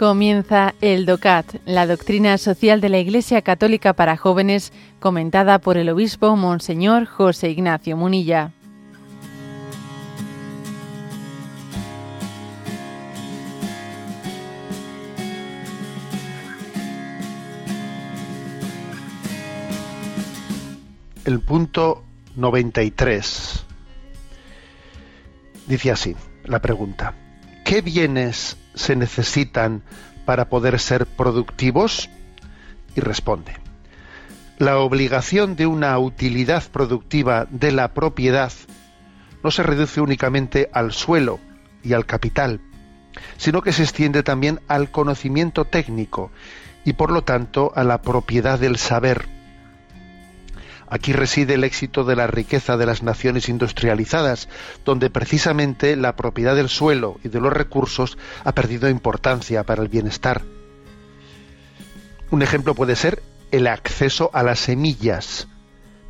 Comienza el DOCAT, la doctrina social de la Iglesia Católica para jóvenes, comentada por el obispo Monseñor José Ignacio Munilla. El punto 93 dice así la pregunta. ¿Qué bienes se necesitan para poder ser productivos? Y responde, la obligación de una utilidad productiva de la propiedad no se reduce únicamente al suelo y al capital, sino que se extiende también al conocimiento técnico y por lo tanto a la propiedad del saber Aquí reside el éxito de la riqueza de las naciones industrializadas, donde precisamente la propiedad del suelo y de los recursos ha perdido importancia para el bienestar. Un ejemplo puede ser el acceso a las semillas,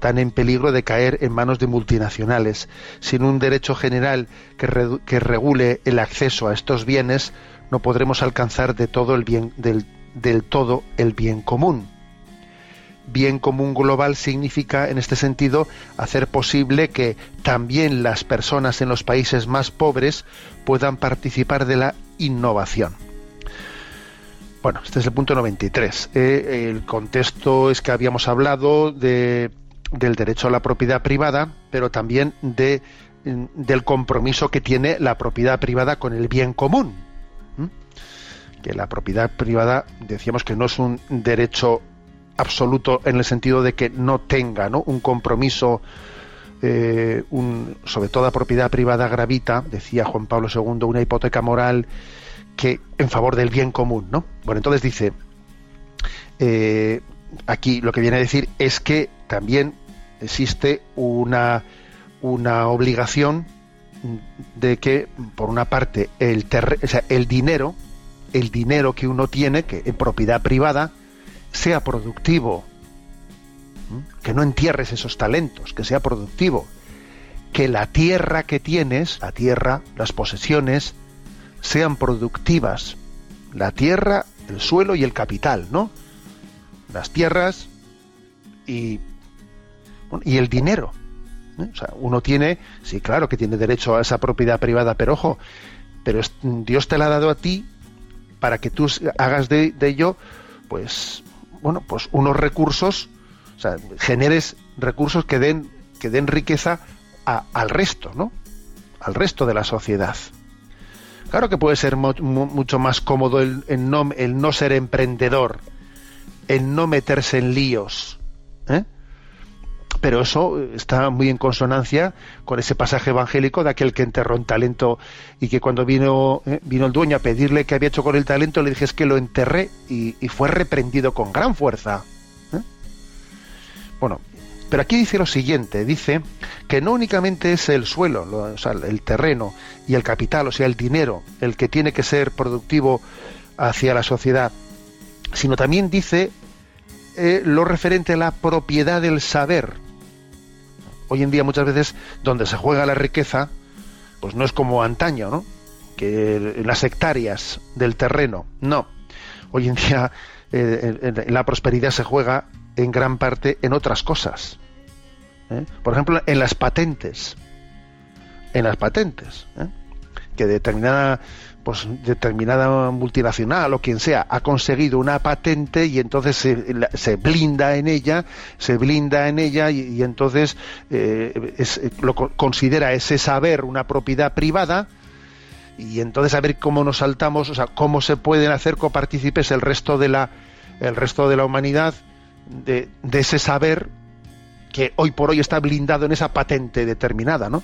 tan en peligro de caer en manos de multinacionales. Sin un derecho general que, regule el acceso a estos bienes, no podremos alcanzar de todo el bien, del todo el bien común bien común global significa, en este sentido, hacer posible que también las personas en los países más pobres puedan participar de la innovación. Bueno, este es el punto 93. Eh, el contexto es que habíamos hablado de, del derecho a la propiedad privada, pero también de, del compromiso que tiene la propiedad privada con el bien común. Que la propiedad privada, decíamos que no es un derecho absoluto en el sentido de que no tenga un compromiso, eh, un, sobre toda propiedad privada gravita, decía Juan Pablo II, una hipoteca moral que en favor del bien común. ¿no? Bueno, entonces dice, eh, aquí lo que viene a decir es que también existe una, una obligación de que, por una parte, el, o sea, el dinero, el dinero que uno tiene, que en propiedad privada, sea productivo, que no entierres esos talentos, que sea productivo, que la tierra que tienes, la tierra, las posesiones, sean productivas, la tierra, el suelo y el capital, ¿no? Las tierras y, y el dinero. ¿eh? O sea, uno tiene, sí, claro que tiene derecho a esa propiedad privada, pero ojo, pero Dios te la ha dado a ti para que tú hagas de, de ello, pues, bueno, pues unos recursos, o sea, generes recursos que den, que den riqueza al resto, ¿no? Al resto de la sociedad. Claro que puede ser mucho más cómodo el, no, el no ser emprendedor, el no meterse en líos, ¿eh? Pero eso está muy en consonancia con ese pasaje evangélico de aquel que enterró un talento y que cuando vino, eh, vino el dueño a pedirle qué había hecho con el talento, le dije es que lo enterré y, fue reprendido con gran fuerza. ¿eh? Bueno, pero aquí dice lo siguiente, dice que no únicamente es el suelo, el terreno y el capital, o sea, el dinero, el que tiene que ser productivo hacia la sociedad, sino también dice eh, lo referente a la propiedad del saber. Hoy en día muchas veces donde se juega la riqueza, pues no es como antaño, ¿no? Que las hectáreas del terreno, no. Hoy en día eh, la prosperidad se juega en gran parte en otras cosas. ¿eh? Por ejemplo, en las patentes. En las patentes. Que determinada pues determinada multinacional o quien sea ha conseguido una patente y entonces se, blinda en ella, se blinda en ella y, entonces eh, lo considera ese saber una propiedad privada y entonces a ver cómo nos saltamos, o sea, cómo se pueden hacer copartícipes el resto de la el resto de la humanidad de, de ese saber que hoy por hoy está blindado en esa patente determinada, ¿no?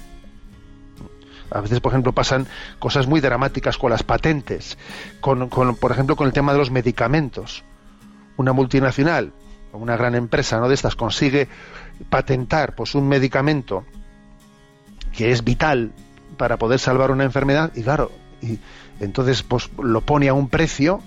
A veces, por ejemplo, pasan cosas muy dramáticas con las patentes, con, por ejemplo, con el tema de los medicamentos. Una multinacional, una gran empresa, ¿no? De estas consigue patentar, pues, un medicamento que es vital para poder salvar una enfermedad y claro, y entonces, pues, lo pone a un precio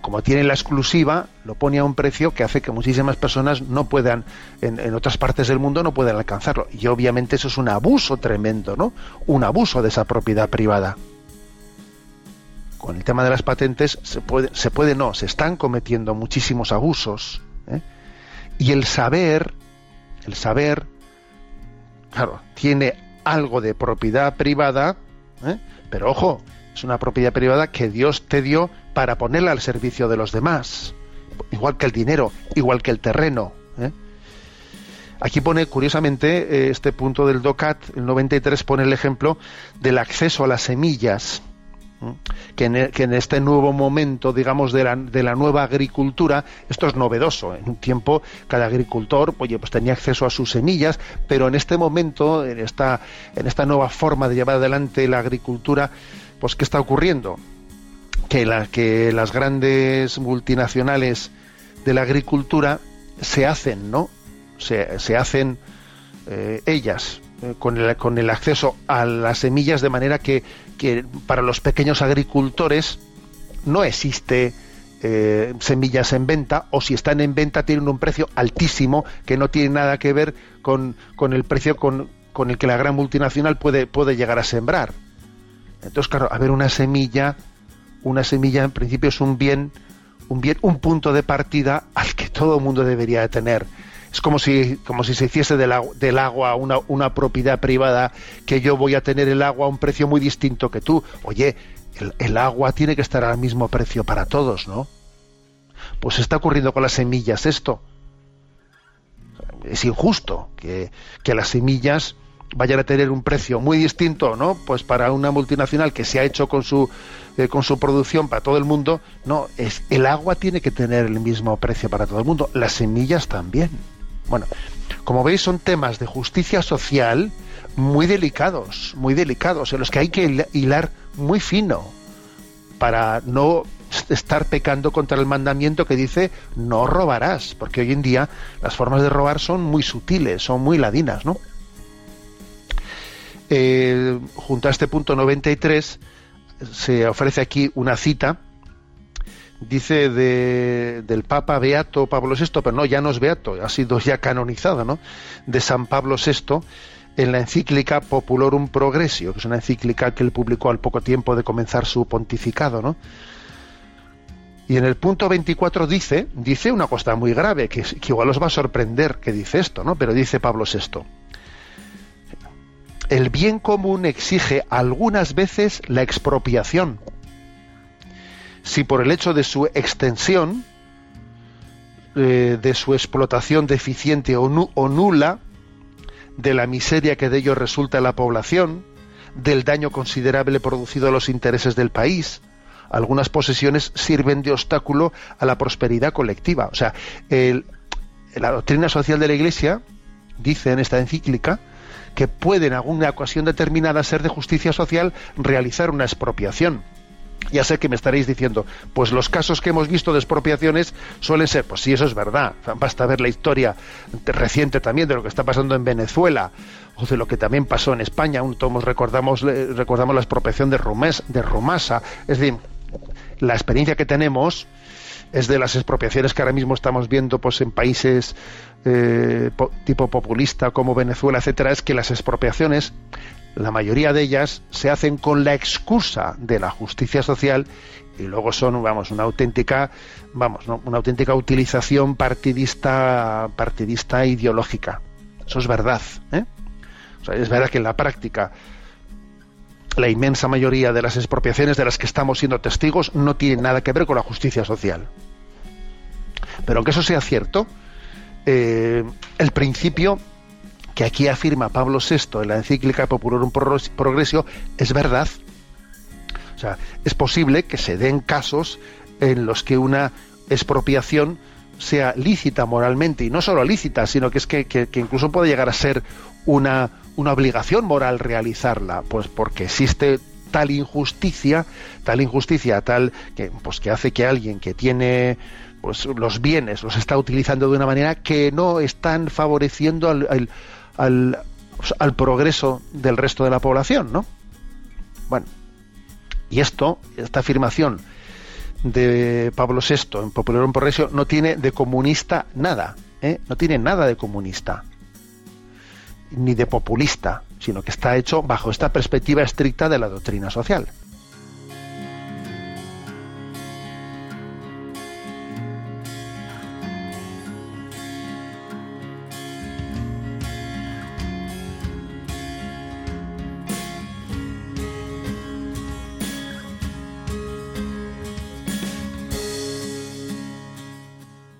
como tiene la exclusiva, lo pone a un precio que hace que muchísimas personas no puedan, en, otras partes del mundo no puedan alcanzarlo. Y obviamente eso es un abuso tremendo, ¿no? Un abuso de esa propiedad privada. con el tema de las patentes se puede, se puede no, se están cometiendo muchísimos abusos. ¿eh? Y el saber, el saber, claro, tiene algo de propiedad privada, ¿eh? pero ojo, es una propiedad privada que Dios te dio para ponerla al servicio de los demás, igual que el dinero, igual que el terreno. ¿eh? Aquí pone, curiosamente, este punto del DOCAT, el 93, pone el ejemplo del acceso a las semillas que en, este nuevo momento, digamos, de la, de la, nueva agricultura, esto es novedoso. En un tiempo, cada agricultor, oye, pues tenía acceso a sus semillas, pero en este momento, en esta, en esta nueva forma de llevar adelante la agricultura, pues ¿qué está ocurriendo? Que, la, que las grandes multinacionales de la agricultura se hacen, ¿no? Se, hacen eh, ellas eh, con, el, acceso a las semillas de manera que para los pequeños agricultores no existe eh, semillas en venta o si están en venta tienen un precio altísimo que no tiene nada que ver con, el precio con, el que la gran multinacional puede llegar a sembrar. Entonces, claro, a ver, una semilla, una semilla en principio es un bien, un bien, un punto de partida al que todo el mundo debería de tener es como si, como si se hiciese del, agua una, una, propiedad privada, que yo voy a tener el agua a un precio muy distinto que tú. Oye, el, agua tiene que estar al mismo precio para todos, ¿no? Pues está ocurriendo con las semillas esto. Es injusto que, las semillas vayan a tener un precio muy distinto, ¿no? Pues para una multinacional que se ha hecho con su eh, con su producción para todo el mundo, no, es el agua tiene que tener el mismo precio para todo el mundo, las semillas también. Bueno, como veis son temas de justicia social muy delicados, muy delicados, en los que hay que hilar muy fino para no estar pecando contra el mandamiento que dice no robarás, porque hoy en día las formas de robar son muy sutiles, son muy ladinas, ¿no? Eh, junto a este punto 93 se ofrece aquí una cita dice del Papa Beato Pablo VI, pero no, ya no es Beato, ha sido ya canonizado, ¿no? De San Pablo VI en la encíclica Populorum Progressio, que es una encíclica que él publicó al poco tiempo de comenzar su pontificado, ¿no? Y en el punto 24 dice, dice una cosa muy grave, que, que igual os va a sorprender que dice esto, ¿no? Pero dice Pablo VI. El bien común exige algunas veces la expropiación si por el hecho de su extensión, eh, de su explotación deficiente o, nula, de la miseria que de ello resulta en la población, del daño considerable producido a los intereses del país, algunas posesiones sirven de obstáculo a la prosperidad colectiva. O sea, la doctrina social de la Iglesia dice en esta encíclica que puede en alguna ocasión determinada ser de justicia social realizar una expropiación. Ya sé que me estaréis diciendo, pues los casos que hemos visto de expropiaciones suelen ser, pues sí, eso es verdad. Basta ver la historia reciente también de lo que está pasando en Venezuela o de lo que también pasó en España. Todos recordamos, recordamos la expropiación de, de Romasa. Es decir, la experiencia que tenemos es de las expropiaciones que ahora mismo estamos viendo pues en países eh, tipo populista como Venezuela, etcétera, es que las expropiaciones la mayoría de ellas se hacen con la excusa de la justicia social y luego son, vamos, una auténtica, vamos, una auténtica utilización partidista, partidista ideológica. Eso es verdad. ¿eh? es verdad que en la práctica la inmensa mayoría de las expropiaciones de las que estamos siendo testigos no tienen nada que ver con la justicia social. Pero aunque eso sea cierto, eh, el principio que aquí afirma Pablo VI en la encíclica Popularum Progresio es verdad. O sea, es posible que se den casos en los que una expropiación sea lícita moralmente, y no solo lícita, sino que es que, incluso puede llegar a ser una, una obligación moral realizarla, pues porque existe tal injusticia, tal injusticia, tal que, pues que hace que alguien que tiene pues los bienes los está utilizando de una manera que no están favoreciendo al, al, al progreso del resto de la población, ¿no? Bueno, y esto, esta afirmación de Pablo VI en Popular Progreso no tiene de comunista nada, ¿eh? no tiene nada de comunista, ni de populista, sino que está hecho bajo esta perspectiva estricta de la doctrina social.